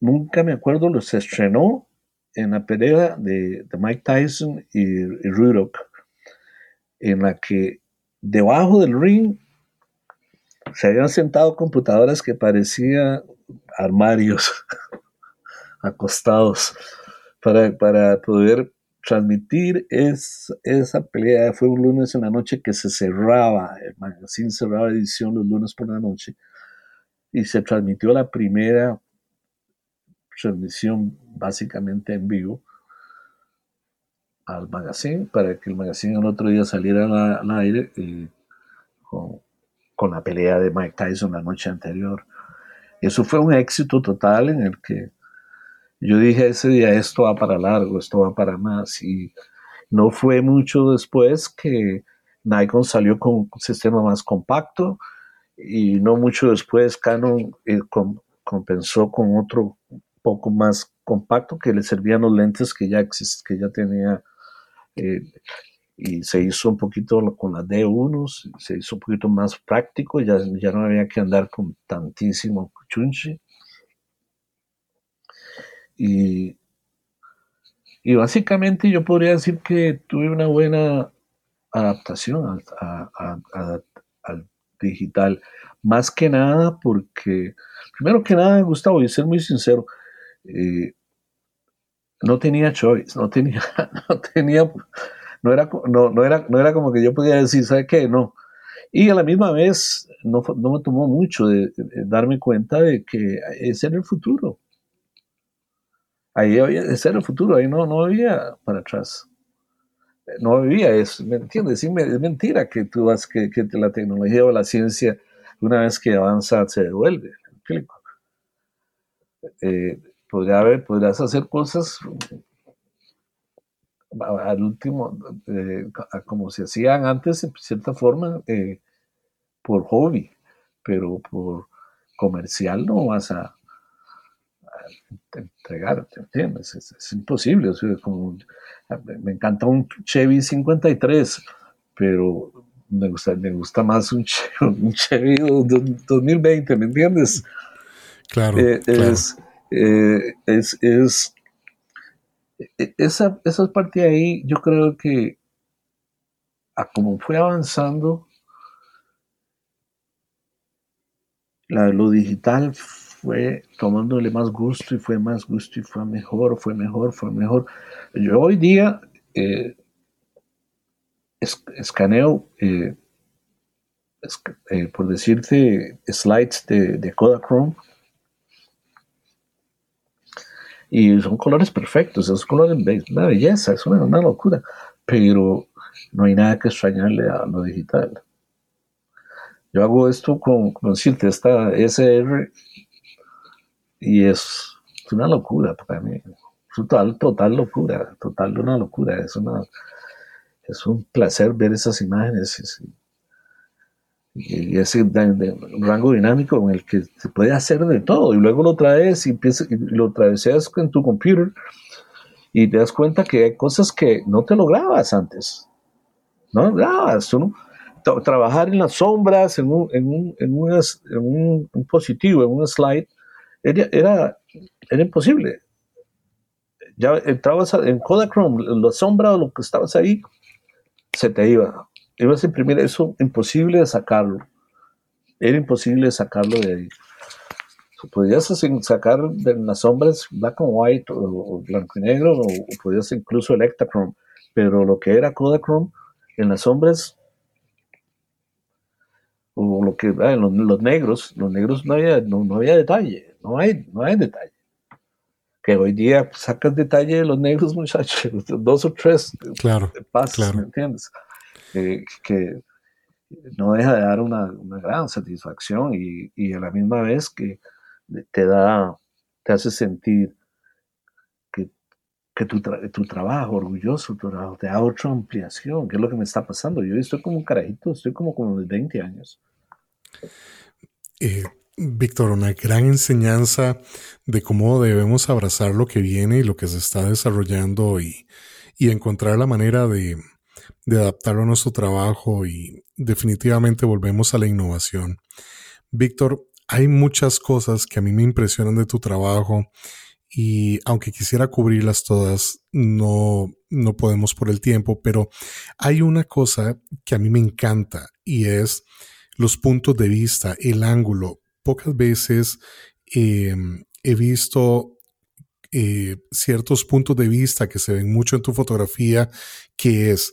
nunca me acuerdo, lo se estrenó en la pelea de, Mike Tyson y, y en la que debajo del ring se habían sentado computadoras que parecían armarios acostados para, para poder transmitir es, esa pelea. Fue un lunes en la noche que se cerraba, el magazine cerraba edición los lunes por la noche y se transmitió la primera transmisión básicamente en vivo al magazine para que el magazine el otro día saliera al, aire con, con, la pelea de Mike Tyson la noche anterior. Eso fue un éxito total en el que yo dije ese día, esto va para largo, esto va para más. Y no fue mucho después que Nikon salió con un sistema más compacto y no mucho después Canon eh, compensó con otro poco más compacto que le servían los lentes que ya, que ya tenía eh, y se hizo un poquito con la D1, se hizo un poquito más práctico, ya, ya no había que andar con tantísimo chunchi. Y, y básicamente yo podría decir que tuve una buena adaptación al, digital. Más que nada porque, primero que nada, Gustavo, y ser muy sincero, eh, no tenía choice, no tenía, no tenía, no era, no, era, no era como que yo podía decir, ¿sabe qué? No. Y a la misma vez no, no me tomó mucho de, darme cuenta de que ese era el futuro. Ahí había de ser el futuro, ahí no, no había para atrás. No había eso, ¿me entiendes? es mentira que tú vas, que, la tecnología o la ciencia, una vez que avanza, se devuelve. Eh, podría haber, podrías hacer cosas al último, eh, como se hacían antes, en cierta forma, eh, por hobby, pero por comercial no vas a, entregar, entiendes? Es, imposible. me encanta un Chevy 53, pero me gusta, me gusta más un Chevy, 2020, ¿me entiendes? Claro. Eh, es, eh, es, es, e, esa, esa parte ahí, yo creo que a como fue avanzando, la, lo digital fue tomándole más gusto y fue más gusto y fue mejor, fue mejor, fue mejor. Yo hoy día eh, escaneo, eh, eh, por decirte, slides de, de Kodachrome y son colores perfectos, esos colores, una belleza, es una, una locura, pero no hay nada que extrañarle a lo digital. Yo hago esto con, con decirte, esta SR y es, una locura para mí. Total, total locura, total una locura. Es, una, es un placer ver esas imágenes y, ese rango dinámico en el que se puede hacer de todo. Y luego lo traes y, lo traveseas en tu computer y te das cuenta que hay cosas que no te lo grabas antes. No grabas, trabajar en las sombras, en un, en un, en un positivo, en un slide, era, era, imposible. Ya entrabas en Kodachrome, la sombra o lo que estabas ahí, se te iba. Ibas a imprimir eso, imposible de sacarlo. Era imposible sacarlo de ahí. Podías sacar de las sombras black and white o, blanco y negro, o, podías incluso Electrochrome, pero lo que era Kodachrome en las sombras o lo que ah, los, los, negros, los negros no había, no, no había detalle no hay, no hay detalle. Que hoy día sacas detalle de los negros, muchachos, dos o tres claro, pasos, ¿me entiendes? que no deja de dar una, una gran satisfacción y, y, a la misma vez que te da, te hace sentir que, que tu, tu, trabajo, orgulloso tu trabajo, te da otra ampliación, que es lo que me está pasando. Yo estoy como un carajito, estoy como de 20 años. Eh, Víctor, una gran enseñanza de cómo debemos abrazar lo que viene y lo que se está desarrollando y, encontrar la manera de, adaptarlo a nuestro trabajo y definitivamente volvemos a la innovación. Víctor, hay muchas cosas que a mí me impresionan de tu trabajo y aunque quisiera cubrirlas todas, no, no podemos por el tiempo, pero hay una cosa que a mí me encanta y es los puntos de vista, el ángulo, pocas veces em, he visto eh, ciertos puntos de vista que se ven mucho en tu fotografía, que es,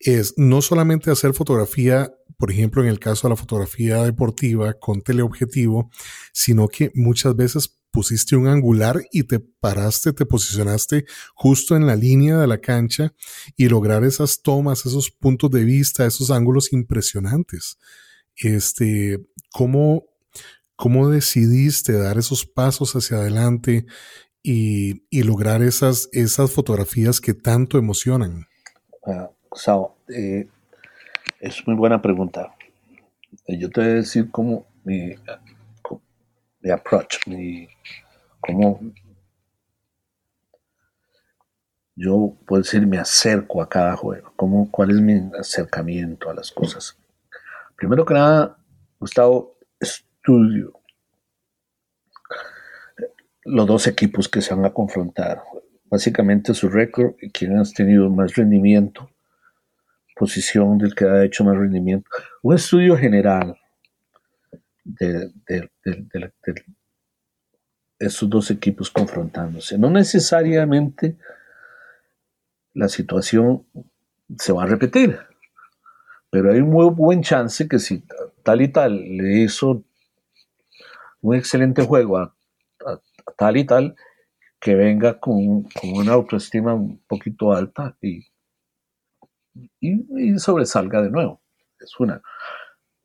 es no solamente hacer fotografía, por ejemplo, en el caso de la fotografía deportiva con teleobjetivo, sino que muchas veces pusiste un angular y te paraste, te posicionaste justo en la línea de la cancha y lograr esas tomas, esos puntos de vista, esos ángulos impresionantes. Este, ¿cómo, ¿Cómo decidiste dar esos pasos hacia adelante y, lograr esas, fotografías que tanto emocionan? Uh, es muy buena pregunta. Yo te voy a decir cómo mi, mi approach, mi, cómo yo puedo decir me acerco a cada juego, cómo, cuál es mi acercamiento a las cosas. Primero que nada, Gustavo, estudio los dos equipos que se van a confrontar. Básicamente su récord y quién ha tenido más rendimiento, posición del que ha hecho más rendimiento. Un estudio general de, de, de, esos dos equipos confrontándose. No necesariamente la situación se va a repetir, pero hay un muy buen chance que si tal y tal le hizo un excelente juego tal y tal, que venga con, una autoestima un poquito alta y, y, sobresalga de nuevo. Es una.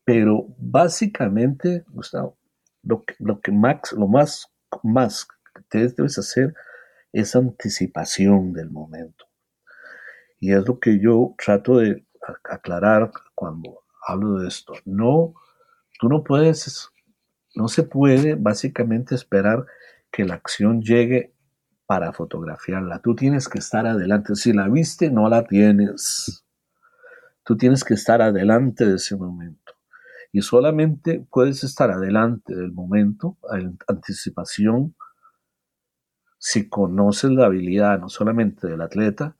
Pero básicamente, Gustavo, lo que, lo que Max, lo más, más que debes hacer es anticipación del momento. Y es lo que yo trato de aclarar cuando hablo de esto. No, tú no puedes no se puede básicamente esperar que la acción llegue para fotografiarla. Tú tienes que estar adelante. Si la viste, no la tienes. Tú tienes que estar adelante de ese momento. Y solamente puedes estar adelante del momento, en anticipación, si conoces la habilidad no solamente del atleta,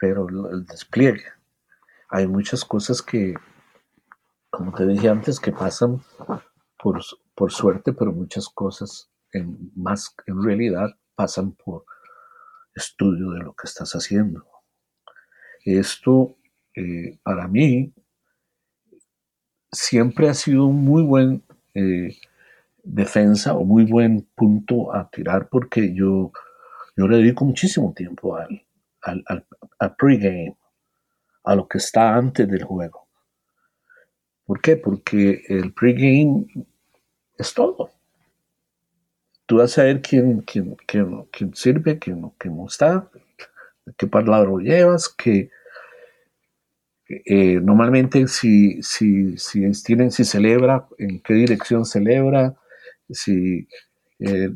pero el despliegue. Hay muchas cosas que, como te dije antes, que pasan por, por suerte, pero muchas cosas en, más en realidad pasan por estudio de lo que estás haciendo. Esto eh, para mí siempre ha sido un muy buen eh, defensa o muy buen punto a tirar porque yo, yo le dedico muchísimo tiempo al, al, al, pregame, a lo que está antes del juego. ¿Por qué? Porque el pregame es todo. Tú vas a ver quién, quién, quién, quién sirve, quién, no está, qué palabra llevas, qué, eh, normalmente si, si, si, tienen, si celebra, en qué dirección celebra, si eh,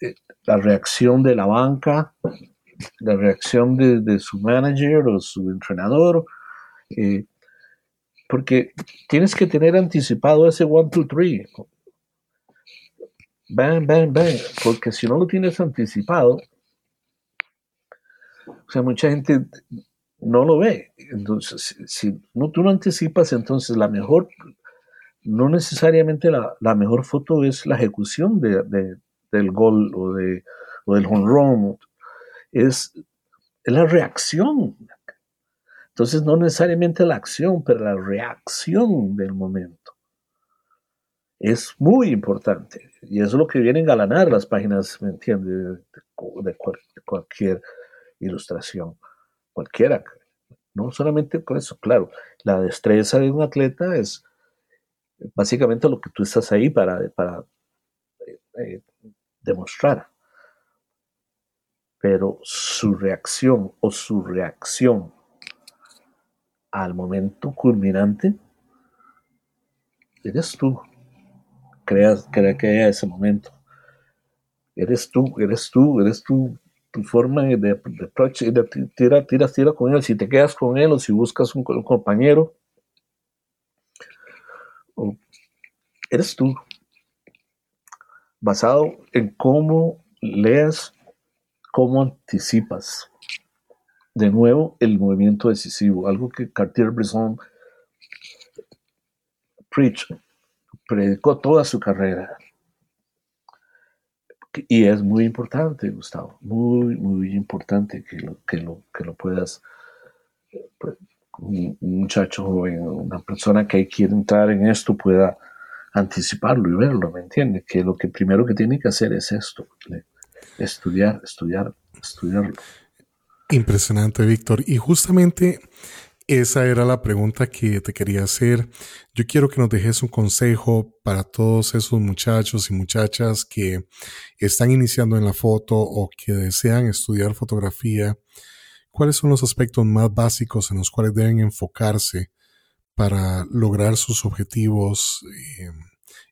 eh, la reacción de la banca, la reacción de, su manager o su entrenador, porque tienes que tener anticipado ese 1, 2, 3. Bang, bang, bang, porque si no lo tienes anticipado, o sea, mucha gente no lo ve. Entonces, si, no, tú no anticipas, entonces la mejor, no necesariamente la, mejor foto es la ejecución de, del gol o, de, o del home run, es, la reacción. Entonces, no necesariamente la acción, pero la reacción del momento. Es muy importante. Y eso es lo que vienen a galanar las páginas, ¿me entiendes? de cualquier ilustración cualquiera. No solamente con eso, claro, la destreza de un atleta es básicamente lo que tú estás ahí para, para eh, eh, demostrar. Pero su reacción o su reacción al momento culminante, eres tú. Creas, crea que haya ese momento. Eres tú, eres tú, eres tú tu forma de, de, tira, tira, tira con él, si te quedas con él o si buscas un, compañero, eres tú, basado en cómo leas, cómo anticipas. De nuevo, el movimiento decisivo, algo que Cartier-Bresson preach, predicó toda su carrera. Y es muy importante, Gustavo, muy, muy importante que lo, que lo, que lo puedas, pues, un, muchacho joven, una persona que quiere entrar en esto pueda anticiparlo y verlo, ¿me entiende? Que lo que primero que tiene que hacer es esto, estudiar, estudiar, estudiarlo. Impresionante, Víctor. Y justamente esa era la pregunta que te quería hacer. Yo quiero que nos dejes un consejo para todos esos muchachos y muchachas que están iniciando en la foto o que desean estudiar fotografía. ¿Cuáles son los aspectos más básicos en los cuales deben enfocarse para lograr sus objetivos eh,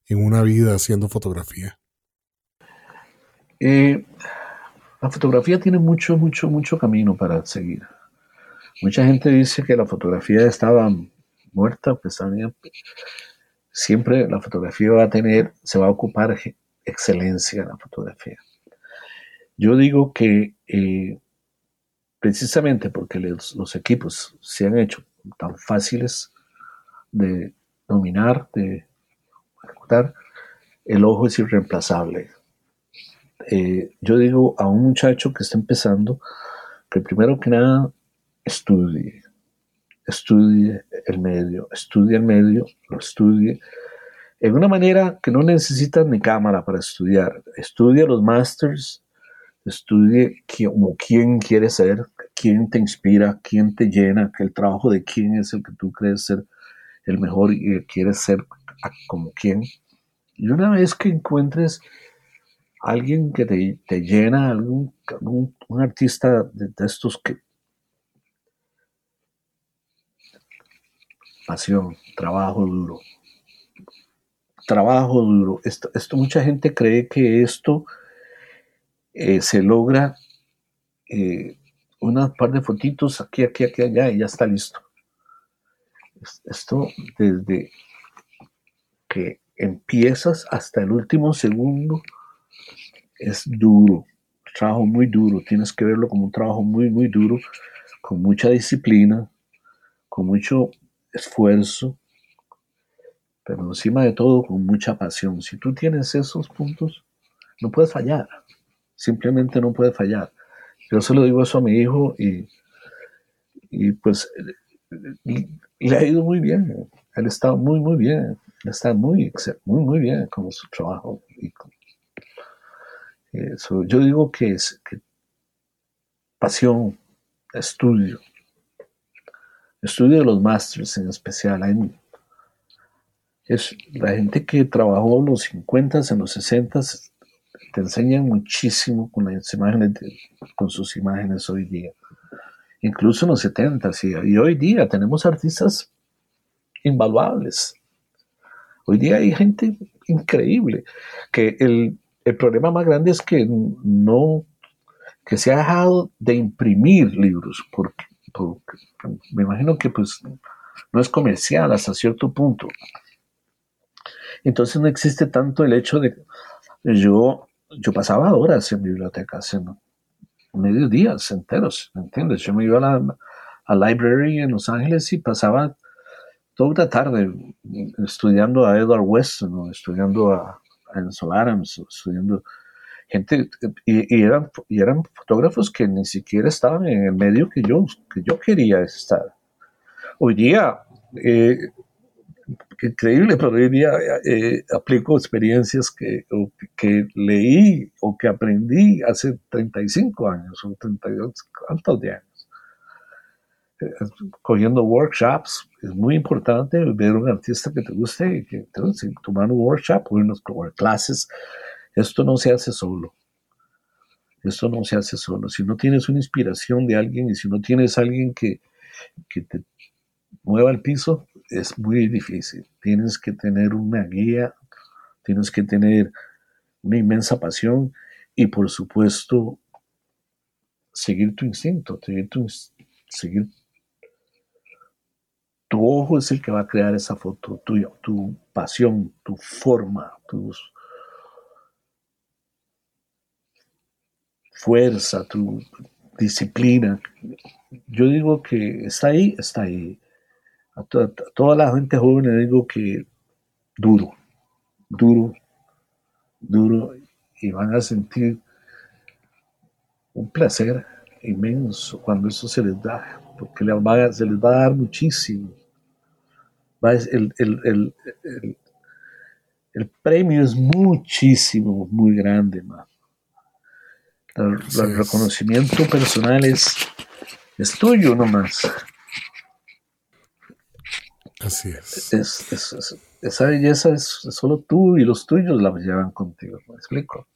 en una vida haciendo fotografía? Eh, la fotografía tiene mucho, mucho, mucho camino para seguir Mucha gente dice que la fotografía estaba muerta, pues siempre la fotografía va a tener, se va a ocupar excelencia en la fotografía. Yo digo que eh, precisamente porque los, equipos se han hecho tan fáciles de dominar, de ejecutar, el ojo es irreemplazable. Eh, yo digo a un muchacho que está empezando que primero que nada estudie, estudie el medio, estudie el medio, lo estudie. En una manera que no necesita ni cámara para estudiar. Estudie los masters, estudie quién quiere ser, quién te inspira, quién te llena, que el trabajo de quién es el que tú crees ser el mejor y quieres ser como quién. Y una vez que encuentres alguien que te, llena, algún, un artista de, estos que trabajo duro. Trabajo duro. Esto, esto mucha gente cree que esto eh, se logra eh, una par de fotitos aquí, aquí, aquí, allá y ya está listo. Esto desde que empiezas hasta el último segundo es duro, trabajo muy duro, tienes que verlo como un trabajo muy, muy duro, con mucha disciplina, con mucho esfuerzo, pero encima de todo con mucha pasión. Si tú tienes esos puntos, no puedes fallar, simplemente no puedes fallar. Yo se lo digo eso a mi hijo y, y pues le ha ido muy bien, él está muy, muy bien, está muy, muy, muy bien con su trabajo. Y eso, yo digo que es que pasión, estudio, estudio de los másteres en especial. Es la gente que trabajó en los 50 en los 60 te enseñan muchísimo con las imágenes, con sus imágenes hoy día. Incluso en los 70 y, hoy día tenemos artistas invaluables. Hoy día hay gente increíble. Que el, el problema más grande es que no, que se ha dejado de imprimir libros, porque, porque me imagino que pues no es comercial hasta cierto punto. Entonces no existe tanto el hecho de yo, yo pasaba horas en bibliotecas, en medios días enteros, ¿entiendes? Yo me iba a la library en Los Ángeles y pasaba toda la tarde estudiando a Edward Weston estudiando a, a Ansel Adams, estudiando gente, y, eran, y eran fotógrafos que ni siquiera estaban en el medio que yo, que yo quería estar. Hoy día eh, increíble, pero hoy día eh, aplico experiencias que, que leí o que aprendí hace 35 años o 32, ¿cuántos de años? Eh, cogiendo workshops, es muy importante ver un artista que te guste y tomar un workshop o unas clases. Esto no se hace solo. Esto no se hace solo. Si no tienes una inspiración de alguien y si no tienes alguien que, que te mueva el piso, es muy difícil. Tienes que tener una guía, tienes que tener una inmensa pasión y por supuesto seguir tu instinto, seguir tu, seguir tu ojo es el que va a crear esa foto, tu, tu pasión, tu forma, tu fuerza, tu disciplina. Yo digo que está ahí, está ahí a, toda la gente joven le digo que duro, duro, duro, y van a sentir un placer inmenso cuando eso se les da, porque les va, se les va a dar muchísimo. el, el, el, premio es muchísimo, muy grande, El, reconocimiento personal es, es tuyo nomás. Así es. esa belleza es solo tú y los tuyos la llevan contigo, ¿me explico?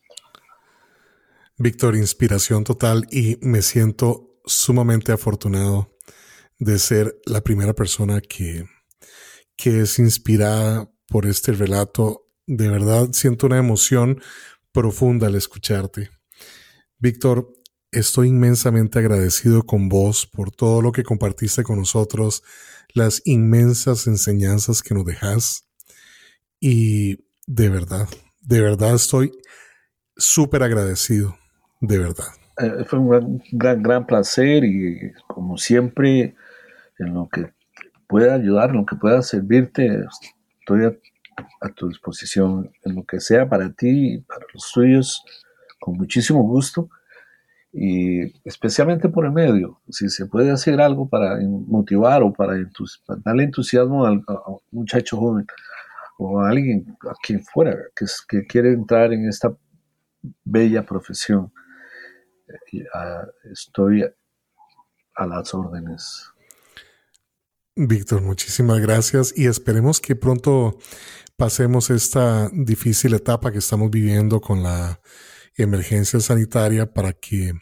Víctor, inspiración total y me siento sumamente afortunado de ser la primera persona que, que es inspirada por este relato. De verdad siento una emoción profunda al escucharte. Víctor, estoy inmensamente agradecido con vos por todo lo que compartiste con nosotros las inmensas enseñanzas que nos dejas. Y de verdad, de verdad estoy súper agradecido, de verdad. Eh, fue un gran, gran, placer y como siempre, en lo que pueda ayudar, en lo que pueda servirte, estoy a tu disposición, en lo que sea para ti y para los tuyos, con muchísimo gusto y especialmente por el medio, si se puede hacer algo para motivar o para, darle entusiasmo a, un muchacho joven o a alguien, a quien fuera, que, que quiere entrar en esta bella profesión, eh, estoy a las órdenes. Víctor, muchísimas gracias y esperemos que pronto pasemos esta difícil etapa que estamos viviendo con la emergencia sanitaria para que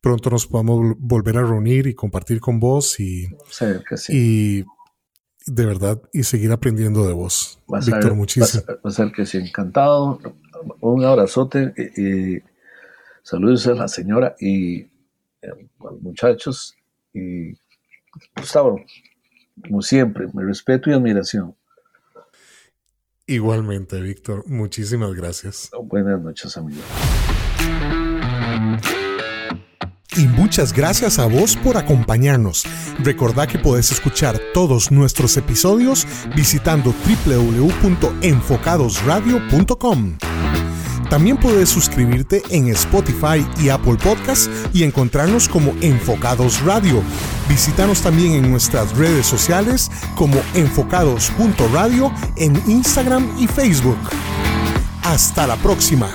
pronto nos podamos volver a reunir y compartir con vos y, y de verdad y seguir aprendiendo de vos. Víctor, muchísimas Va a ser que sí, encantado. Un abrazote y, saludos a la señora y eh, a los muchachos y Gustavo, como siempre, mi respeto y admiración. Igualmente, Víctor, muchísimas gracias. Buenas noches, amigo. Y muchas gracias a vos por acompañarnos. Recordá que podés escuchar todos nuestros episodios visitando www.enfocadosradio.com. También puedes suscribirte en Spotify y Apple Podcasts y encontrarnos como Enfocados Radio. Visítanos también en nuestras redes sociales como enfocados.radio en Instagram y Facebook. Hasta la próxima.